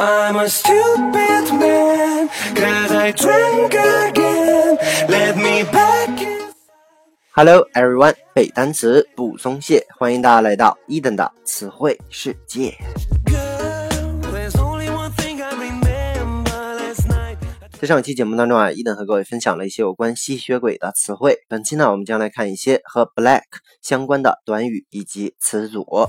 I'm a stupid man, cause I drink again. Let me back in. Hello everyone，背单词不松懈，欢迎大家来到伊登的词汇世界。Girl, there's only one thing I remember last night. 在上期节目当中啊，伊登和各位分享了一些有关吸血鬼的词汇。本期呢，我们将来看一些和 black 相关的短语以及词组。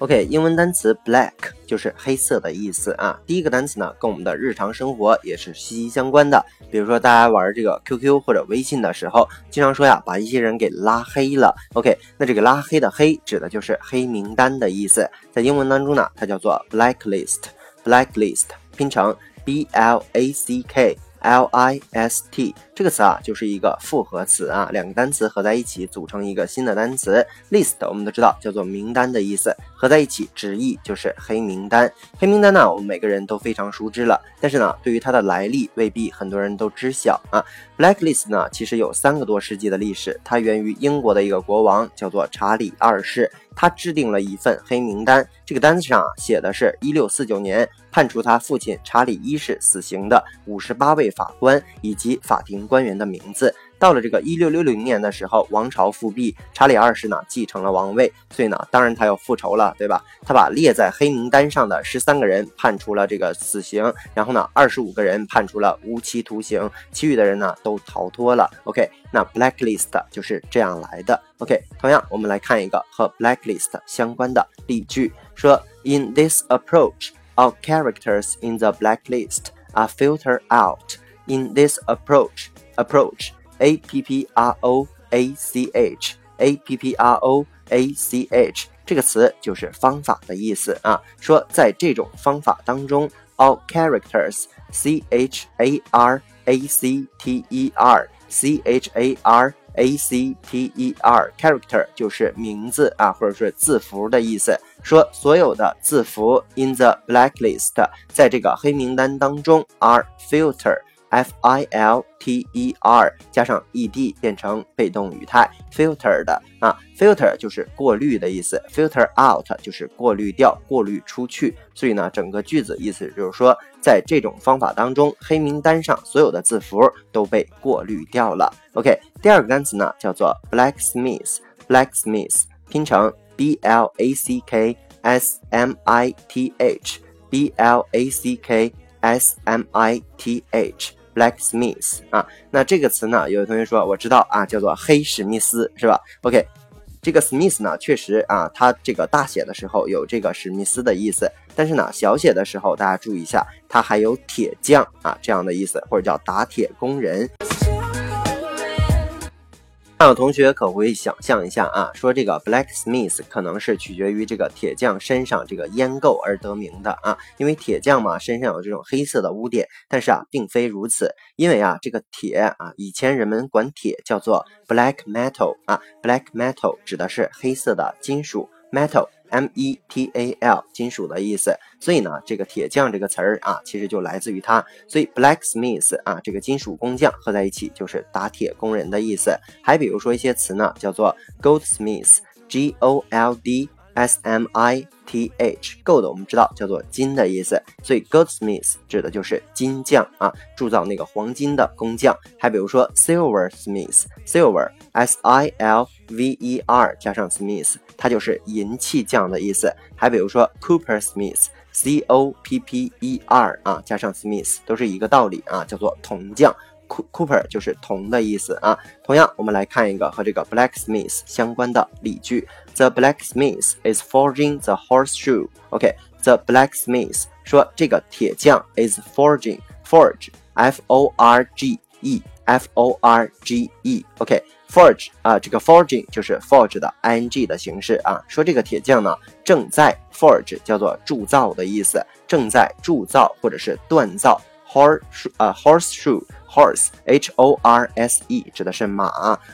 OK，英文单词 black 就是黑色的意思啊。第一个单词呢，跟我们的日常生活也是息息相关的。比如说，大家玩这个 QQ 或者微信的时候，经常说呀，把一些人给拉黑了。OK，那这个拉黑的黑指的就是黑名单的意思，在英文当中呢，它叫做 blacklist。blacklist 拼成 B L A C K。L I S T 这个词啊，就是一个复合词啊，两个单词合在一起组成一个新的单词。List 我们都知道叫做名单的意思，合在一起直译就是黑名单。黑名单呢，我们每个人都非常熟知了，但是呢，对于它的来历未必很多人都知晓啊。Blacklist 呢，其实有三个多世纪的历史，它源于英国的一个国王叫做查理二世，他制定了一份黑名单，这个单子上啊写的是1649年判处他父亲查理一世死刑的五十八位法官以及法庭官员的名字。到了这个1660年的时候，王朝复辟，查理二世呢继承了王位，所以呢，当然他要复仇了，对吧？他把列在黑名单上的十三个人判处了这个死刑，然后呢，二十五个人判处了无期徒刑，其余的人呢都逃脱了。OK，那 blacklist 就是这样来的。OK，同样我们来看一个和 blacklist 相关的例句，说 In this approach, all characters in the blacklist are filtered out. In this approach, approach A P P R O A C H A P P R O A C H 这个词就是方法的意思啊。说在这种方法当中，all characters C H A R A C T E R C H A R A C T E R character 就是名字啊，或者是字符的意思。说所有的字符 in the blacklist 在这个黑名单当中 are filter。 F I L T E R 加上 E D 变成被动语态，filter 的啊，filter 就是过滤的意思，filter out 就是过滤掉、过滤出去。所以呢，整个句子意思就是说，在这种方法当中，黑名单上所有的字符都被过滤掉了。OK，第二个单词呢叫做 blacksmith，blacksmith 拼成 B L A C K S M I T H，B L A C K S M I T H。Blacksmith 啊，那这个词呢，有的同学说我知道啊，叫做黑史密斯是吧？OK，这个 Smith 呢，确实啊，它这个大写的时候有这个史密斯的意思，但是呢，小写的时候大家注意一下，它还有铁匠啊这样的意思，或者叫打铁工人。那有同学可会想象一下啊，说这个 blacksmith 可能是取决于这个铁匠身上这个烟垢而得名的啊，因为铁匠嘛身上有这种黑色的污点，但是啊，并非如此，因为啊，这个铁啊，以前人们管铁叫做 black metal 啊，black metal 指的是黑色的金属 metal。M E T A L 金属的意思，所以呢，这个铁匠这个词儿啊，其实就来自于它。所以 blacksmith 啊，这个金属工匠合在一起就是打铁工人的意思。还比如说一些词呢，叫做 goldsmith，G O L D S M I T H，gold 我们知道叫做金的意思，所以 goldsmith 指的就是金匠啊，铸造那个黄金的工匠。还比如说 silversmith，silver S I L V E R 加上 smith。它就是银器匠的意思，还比如说 Cooper Smith，C O P P E R 啊，加上 Smith 都是一个道理啊，叫做铜匠。Cooper 就是铜的意思啊。同样，我们来看一个和这个 blacksmith 相关的例句：The blacksmith is forging the horseshoe. OK，the blacksmith 说这个铁匠 is forging，forge，F O R G E，F O R G E，OK。Forge 啊，这个 forging 就是 forge 的 ing 的形式啊。说这个铁匠呢正在 forge，叫做铸造的意思，正在铸造或者是锻造 horse 啊 horseshoe horse，h o r s e 指的是马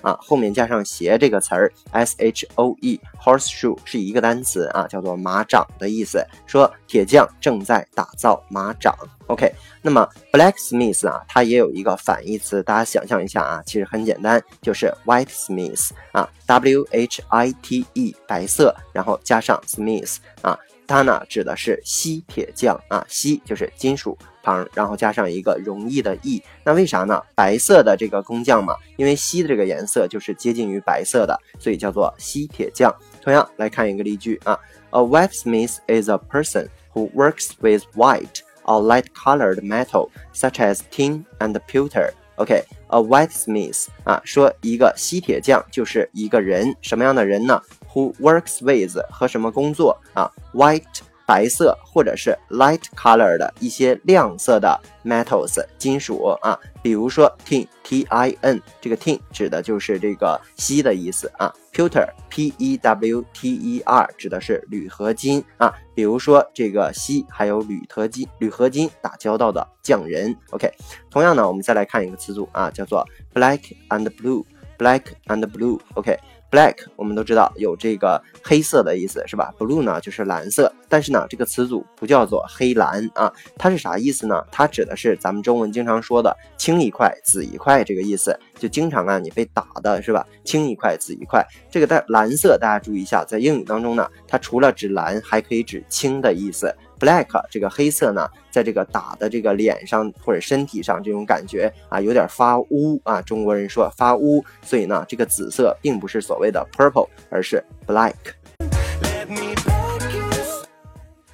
啊，后面加上鞋这个词儿，s h o e，horseshoe 是一个单词啊，叫做马掌的意思。说铁匠正在打造马掌。OK，那么 blacksmith 啊，它也有一个反义词，大家想象一下啊，其实很简单，就是 whitesmith 啊，w h i t e 白色，然后加上 smith 啊。它呢指的是锡铁匠啊，锡就是金属旁，然后加上一个容易的易。那为啥呢？白色的这个工匠嘛，因为锡的这个颜色就是接近于白色的，所以叫做锡铁匠。同样来看一个例句啊，A whitesmith is a person who works with white or light-colored metal such as tin and pewter. OK，a whitesmith 啊，说一个锡铁匠就是一个人，什么样的人呢？Who works with 和什么工作啊？White 白色或者是 light color 的一些亮色的 metals 金属啊，比如说 tin t i n 这个 tin 指的就是这个锡的意思啊。Pewter p e w t e r 指的是铝合金啊，比如说这个锡还有铝合金铝合金打交道的匠人。OK，同样呢，我们再来看一个词组啊，叫做 black and blue，black and blue。OK。Black 我们都知道有这个黑色的意思是吧？Blue 呢就是蓝色，但是呢这个词组不叫做黑蓝啊，它是啥意思呢？它指的是咱们中文经常说的青一块紫一块这个意思，就经常啊你被打的是吧？青一块紫一块，这个带蓝色大家注意一下，在英语当中呢，它除了指蓝，还可以指青的意思。Black 这个黑色呢，在这个打的这个脸上或者身体上，这种感觉啊，有点发乌啊。中国人说发乌，所以呢，这个紫色并不是所谓的 purple，而是 black。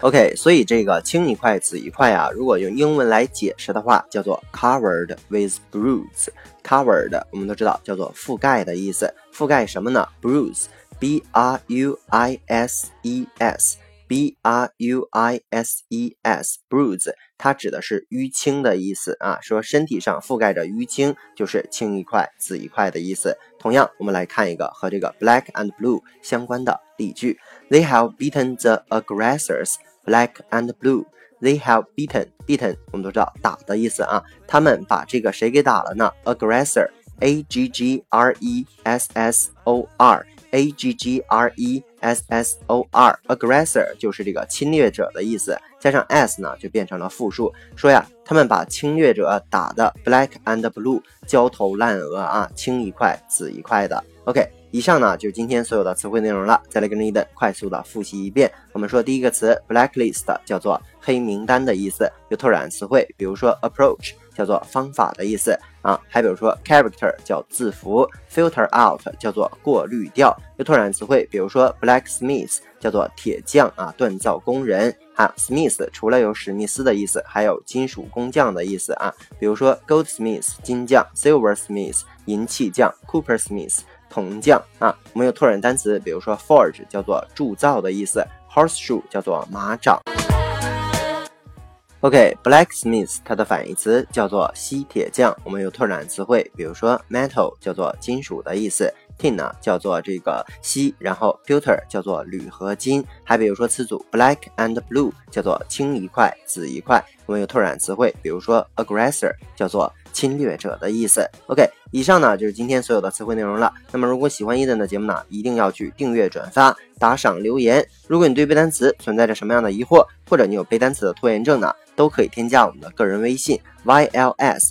OK，所以这个青一块紫一块啊，如果用英文来解释的话，叫做 covered with bruise。covered 我们都知道叫做覆盖的意思，覆盖什么呢？bruise，b r u i s e s。b r u i s e s，bruise，它指的是淤青的意思啊。说身体上覆盖着淤青，就是青一块紫一块的意思。同样，我们来看一个和这个 black and blue 相关的例句：They have beaten the aggressors, black and blue. They have beaten, beaten，我们都知道打的意思啊。他们把这个谁给打了呢？aggressor，a g g r e s s o r。A G G R E S S O R，aggressor 就是这个侵略者的意思，加上 s 呢就变成了复数。说呀，他们把侵略者打的 black and blue，焦头烂额啊，青一块紫一块的。OK，以上呢就是今天所有的词汇内容了。再来跟着伊登快速的复习一遍。我们说第一个词 blacklist 叫做黑名单的意思，有拓展词汇，比如说 approach。叫做方法的意思啊，还比如说 character 叫字符，filter out 叫做过滤掉。有拓展词汇，比如说 blacksmith 叫做铁匠啊，锻造工人。啊，smith 除了有史密斯的意思，还有金属工匠的意思啊。比如说 goldsmith 金匠，silversmith 银器匠，coopersmith 铜匠啊。我们有拓展单词，比如说 forge 叫做铸造的意思，horseshoe 叫做马掌。OK，blacksmiths 它的反义词叫做锡铁匠。我们有拓展词汇，比如说 metal 叫做金属的意思，tin 呢叫做这个锡，然后 pewter 叫做铝合金。还比如说词组 black and blue 叫做青一块紫一块。我们有拓展词汇，比如说 aggressor 叫做侵略者的意思。OK，以上呢就是今天所有的词汇内容了。那么如果喜欢伊登的节目呢，一定要去订阅、转发、打赏、留言。如果你对背单词存在着什么样的疑惑，或者你有背单词的拖延症呢？都可以添加我们的个人微信 yls